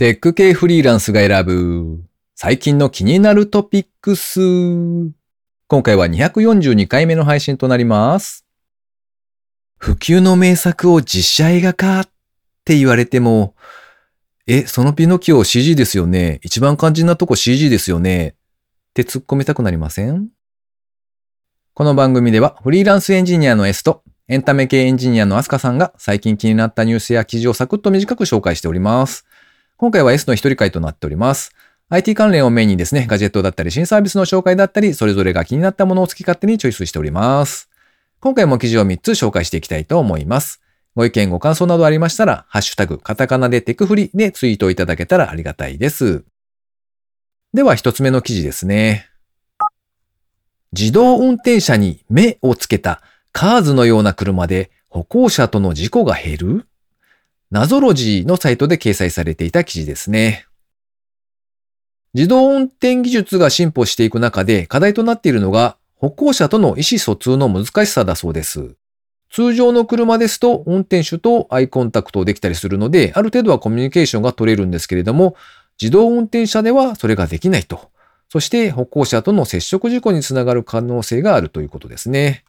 テック系フリーランスが選ぶ最近の気になるトピックス。今回は242回目の配信となります。普及の名作を実写映画化って言われても、え、そのピノキオ CG ですよね？一番肝心なとこ CG ですよね？って突っ込みたくなりません？この番組ではフリーランスエンジニアの S とエンタメ系エンジニアのアスカさんが最近気になったニュースや記事をサクッと短く紹介しております。今回は S の一人会となっております。IT 関連をメインにですね、ガジェットだったり新サービスの紹介だったり、それぞれが気になったものを好き勝手にチョイスしております。今回も記事を3つ紹介していきたいと思います。ご意見ご感想などありましたら、ハッシュタグ、カタカナでテクフリでツイートいただけたらありがたいです。では一つ目の記事ですね。自動運転車に目をつけたカーズのような車で歩行者との事故が減る？ナゾロジーのサイトで掲載されていた記事ですね。自動運転技術が進歩していく中で課題となっているのが歩行者との意思疎通の難しさだそうです。通常の車ですと運転手とアイコンタクトできたりするので、ある程度はコミュニケーションが取れるんですけれども、自動運転車ではそれができないと。そして歩行者との接触事故につながる可能性があるということですね。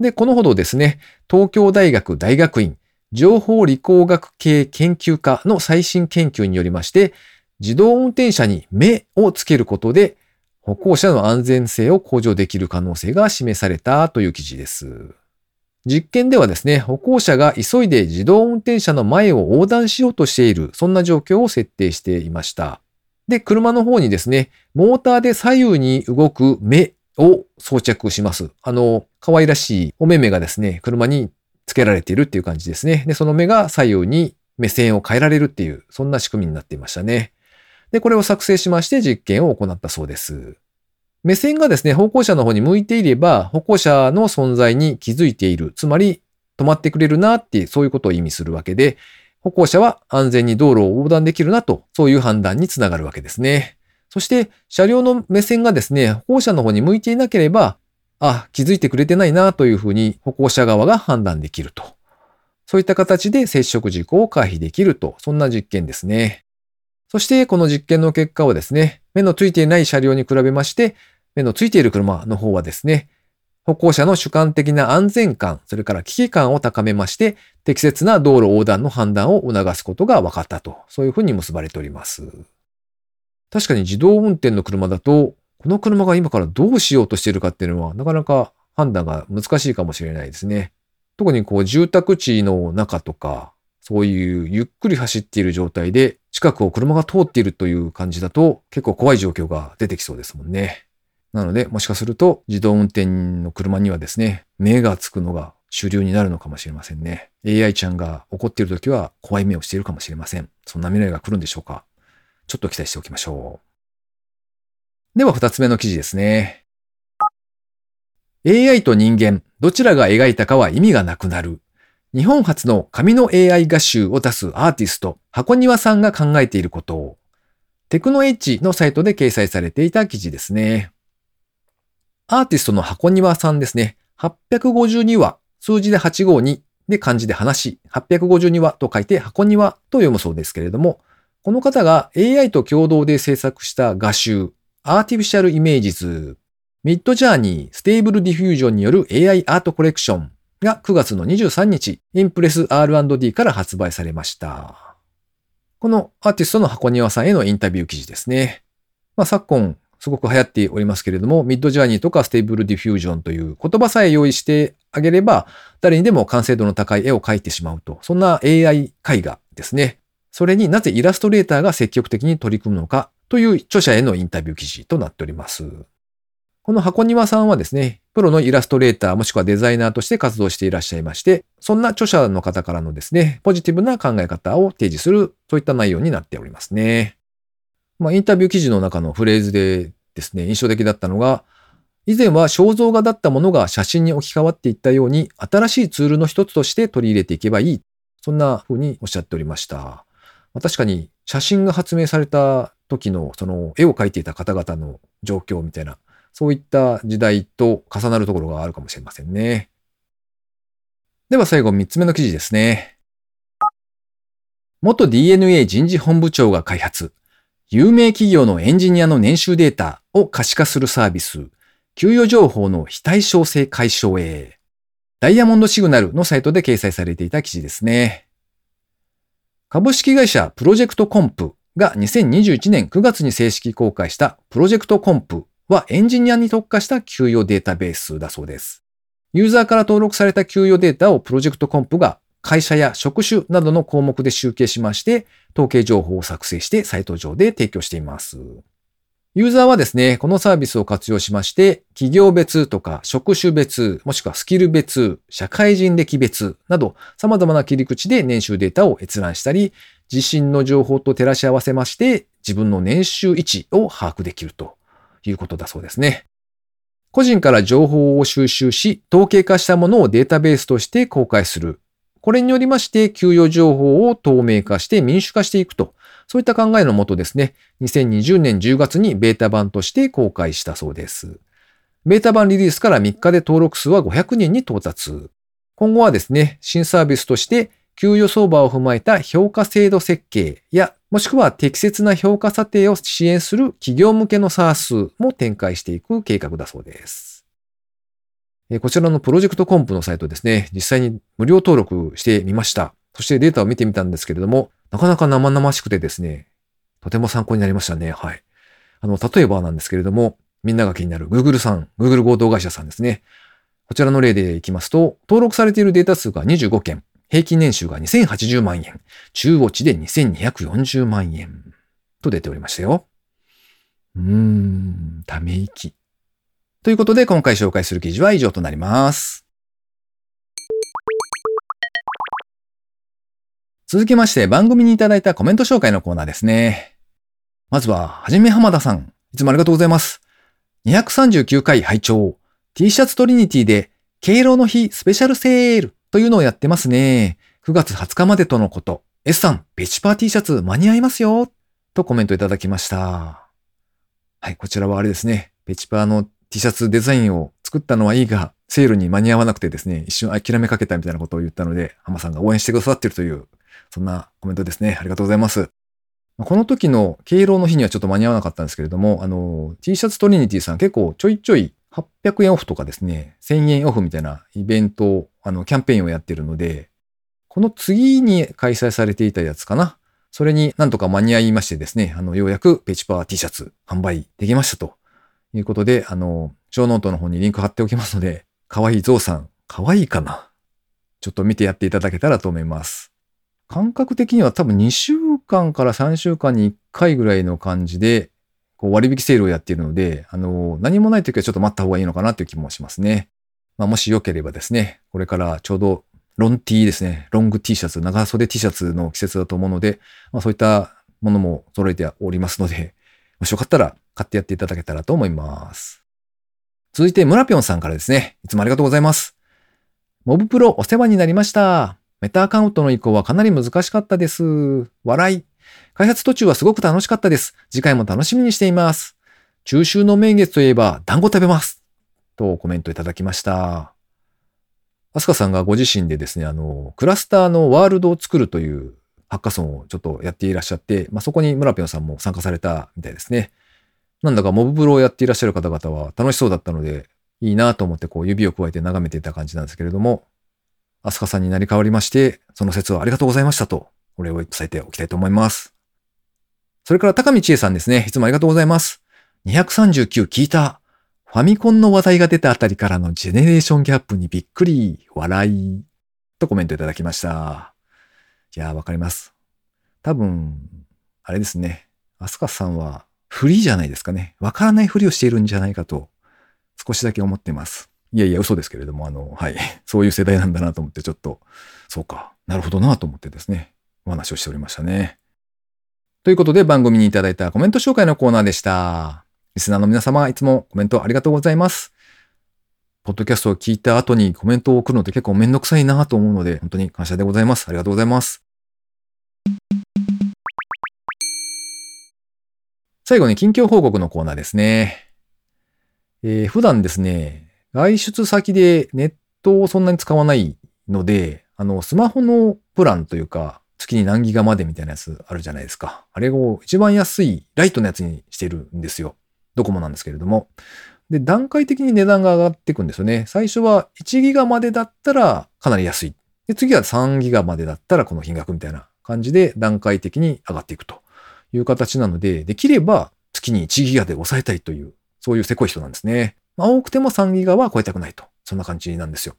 で、このほどですね、東京大学大学院情報理工学系研究科の最新研究によりまして、自動運転車に目をつけることで歩行者の安全性を向上できる可能性が示されたという記事です。実験ではですね、歩行者が急いで自動運転車の前を横断しようとしている、そんな状況を設定していました。で、車の方にですね、モーターで左右に動く目を装着します。あの、可愛らしいお目目がですね、車につけられているっていう感じですね。で、その目が左右に目線を変えられるっていう、そんな仕組みになっていましたね。で、これを作成しまして実験を行ったそうです。目線がですね、歩行者の方に向いていれば、歩行者の存在に気づいている。つまり、止まってくれるなって、そういうことを意味するわけで、歩行者は安全に道路を横断できるなと、そういう判断につながるわけですね。そして、車両の目線がですね、歩行者の方に向いていなければ、あ、気づいてくれてないなというふうに歩行者側が判断できると。そういった形で接触事故を回避できると、そんな実験ですね。そして、この実験の結果はですね、目のついていない車両に比べまして、目のついている車の方はですね、歩行者の主観的な安全感、それから危機感を高めまして、適切な道路横断の判断を促すことが分かったと、そういうふうに結ばれております。確かに自動運転の車だと、この車が今からどうしようとしているかっていうのは、なかなか判断が難しいかもしれないですね。特にこう住宅地の中とか、そういうゆっくり走っている状態で、近くを車が通っているという感じだと、結構怖い状況が出てきそうですもんね。なので、もしかすると自動運転の車にはですね、目がつくのが主流になるのかもしれませんね。AI ちゃんが怒っている時は怖い目をしているかもしれません。そんな未来が来るんでしょうかちょっと期待しておきましょう。では二つ目の記事ですね。AI と人間、どちらが描いたかは意味がなくなる。日本初の紙の AI 画集を出すアーティスト、箱庭さんが考えていることを、テクノエッジのサイトで掲載されていた記事ですね。アーティストの箱庭さんですね。852話、数字で852で漢字で話、852話と書いて箱庭と読むそうですけれども、この方が AI と共同で制作した画集、Artificial Images、 Midjourney、Stable Diffusion による AI アートコレクションが9月の23日、インプレス R&D から発売されました。このアーティストの箱庭さんへのインタビュー記事ですね。まあ、昨今、すごく流行っておりますけれども、 Midjourney とか Stable Diffusion という言葉さえ用意してあげれば、誰にでも完成度の高い絵を描いてしまうと。そんな AI 絵画ですね。それになぜイラストレーターが積極的に取り組むのかという著者へのインタビュー記事となっております。この箱庭さんはですね、プロのイラストレーターもしくはデザイナーとして活動していらっしゃいまして、そんな著者の方からのですね、ポジティブな考え方を提示する、そういった内容になっておりますね。まあ、インタビュー記事の中のフレーズでですね、印象的だったのが、以前は肖像画だったものが写真に置き換わっていったように、新しいツールの一つとして取り入れていけばいい。そんな風におっしゃっておりました。まあ、確かに写真が発明された時のその絵を描いていた方々の状況みたいな、そういった時代と重なるところがあるかもしれませんね。では最後3つ目の記事ですね。元 DNA 人事本部長が開発、有名企業のエンジニアの年収データを可視化するサービス、給与情報の非対称性解消へ。ダイヤモンドシグナルのサイトで掲載されていた記事ですね。株式会社プロジェクトコンプが2021年9月に正式公開したプロジェクトコンプはエンジニアに特化した給与データベースだそうです。ユーザーから登録された給与データをプロジェクトコンプが会社や職種などの項目で集計しまして、統計情報を作成してサイト上で提供しています。ユーザーはですね、このサービスを活用しまして、企業別とか職種別、もしくはスキル別、社会人歴別など様々な切り口で年収データを閲覧したり、自身の情報と照らし合わせまして、自分の年収位置を把握できるということだそうですね。個人から情報を収集し、統計化したものをデータベースとして公開する。これによりまして、給与情報を透明化して民主化していくと。そういった考えのもとですね、2020年10月にベータ版として公開したそうです。ベータ版リリースから3日で登録数は500人に到達。今後はですね、新サービスとして給与相場を踏まえた評価制度設計や、もしくは適切な評価査定を支援する企業向けのサースも展開していく計画だそうです。こちらのプロジェクトコンプのサイトですね、実際に無料登録してみました。そしてデータを見てみたんですけれども、なかなか生々しくてですね、とても参考になりましたね。はい。あの、例えばなんですけれども、みんなが気になる Google さん、Google 合同会社さんですね。こちらの例でいきますと、登録されているデータ数が25件、平均年収が2080万円、中央値で2240万円と出ておりましたよ。うーん、ため息。ということで今回紹介する記事は以上となります。続きまして番組にいただいたコメント紹介のコーナーですね。まずは、はじめ浜田さん。いつもありがとうございます。239回拝聴 T シャツトリニティで敬老の日スペシャルセールというのをやってますね。9月20日までとのこと。S さん、ペチパー T シャツ間に合いますよ。とコメントいただきました。はい、こちらはあれですね。ペチパーの T シャツデザインを作ったのはいいが、セールに間に合わなくてですね、一瞬諦めかけたみたいなことを言ったので、浜さんが応援してくださっているという、そんなコメントですね。ありがとうございます。この時の敬老の日にはちょっと間に合わなかったんですけれども、あの、T シャツトリニティさん結構ちょいちょい800円オフとかですね、1000円オフみたいなイベント、あの、キャンペーンをやってるので、この次に開催されていたやつかな。それになんとか間に合いましてですね、あの、ようやくペチパー T シャツ販売できましたということで、あの、ショーノートの方にリンク貼っておきますので、かわいいゾウさん、かわいいかなちょっと見てやっていただけたらと思います。感覚的には多分2週間から3週間に1回ぐらいの感じで、こう割引セールをやっているので、あの、何もない時はちょっと待った方がいいのかなという気もしますね。まあ、もしよければですね、これからちょうどロン T ですね、ロング T シャツ、長袖 T シャツの季節だと思うので、まあ、そういったものも揃えておりますので、もしよかったら買ってやっていただけたらと思います。続いて、村ぴょんさんからですね。いつもありがとうございます。モブプロお世話になりました。メタアカウントの移行はかなり難しかったです。笑い。開発途中はすごく楽しかったです。次回も楽しみにしています。中秋の名月といえば団子食べます。とコメントいただきました。アスカさんがご自身でですね、あの、クラスターのワールドを作るというハッカソンをちょっとやっていらっしゃって、まあ、そこに村ぴょんさんも参加されたみたいですね。なんだかモブプロをやっていらっしゃる方々は楽しそうだったので、いいなと思ってこう指を加えて眺めていた感じなんですけれども、アスカさんになり変わりまして、その説はありがとうございましたと、お礼を伝えておきたいと思います。それから高見千恵さんですね。いつもありがとうございます。239聞いた。ファミコンの話題が出たあたりからのジェネレーションギャップにびっくり、笑い、とコメントいただきました。いやわかります。多分、あれですね。アスカさんはフリーじゃないですかね。わからないふりをしているんじゃないかと、少しだけ思ってます。いやいや、嘘ですけれども、あの、はい。そういう世代なんだなと思って、ちょっと、そうか、なるほどなと思ってですね、お話をしておりましたね。ということで、番組にいただいたコメント紹介のコーナーでした。リスナーの皆様、いつもコメントありがとうございます。ポッドキャストを聞いた後にコメントを送るのって結構めんどくさいなと思うので、本当に感謝でございます。ありがとうございます。最後に近況報告のコーナーですね。えー、普段ですね、外出先でネットをそんなに使わないので、あの、スマホのプランというか、月に何ギガまでみたいなやつあるじゃないですか。あれを一番安いライトのやつにしてるんですよ。ドコモなんですけれども。で、段階的に値段が上がっていくんですよね。最初は1ギガまでだったらかなり安い。で、次は3ギガまでだったらこの金額みたいな感じで段階的に上がっていくという形なので、できれば月に1ギガで抑えたいという、そういうせこい人なんですね。まあ、多くても3ギガは超えたくないと。そんな感じなんですよ。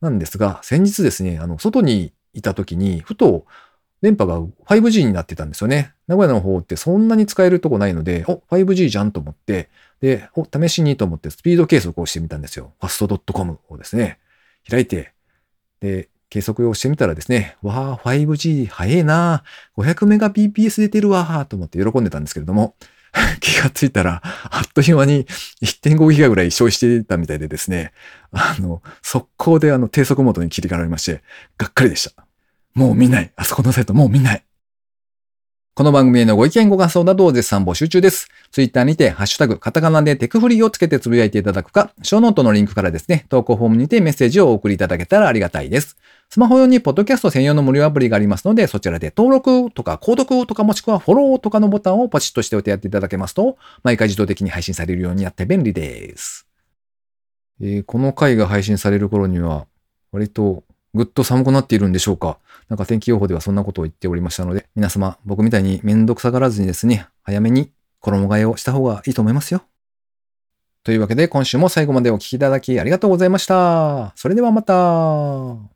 なんですが、先日ですね、あの、外にいた時に、ふと電波が 5G になってたんですよね。名古屋の方ってそんなに使えるとこないので、お、5G じゃんと思って、で、お、試しにと思ってスピード計測をしてみたんですよ。fast.com をですね、開いて、で、計測をしてみたらですね、わあ、5G 早えな500メガ BPS 出てるわと思って喜んでたんですけれども、気がついたら、あっという間に1.5ギガぐらい消費してたみたいでですね、あの、速攻であの低速モードに切り替えらまして、がっかりでした。もう見ない。あそこのサイトもう見ない。この番組へのご意見ご感想などを絶賛募集中です。ツイッターにて、ハッシュタグ、カタカナでテクフリーをつけてつぶやいていただくか、ショーノートのリンクからですね、投稿フォームにてメッセージをお送りいただけたらありがたいです。スマホ用にポッドキャスト専用の無料アプリがありますので、そちらで登録とか購読とかもしくはフォローとかのボタンをポチッとしておいてやっていただけますと、毎回自動的に配信されるようになって便利です。えー、この回が配信される頃には、割とぐっと寒くなっているんでしょうかなんか天気予報ではそんなことを言っておりましたので、皆様、僕みたいにめんどくさがらずにですね、早めに衣替えをした方がいいと思いますよ。というわけで今週も最後までお聴きいただきありがとうございました。それではまた。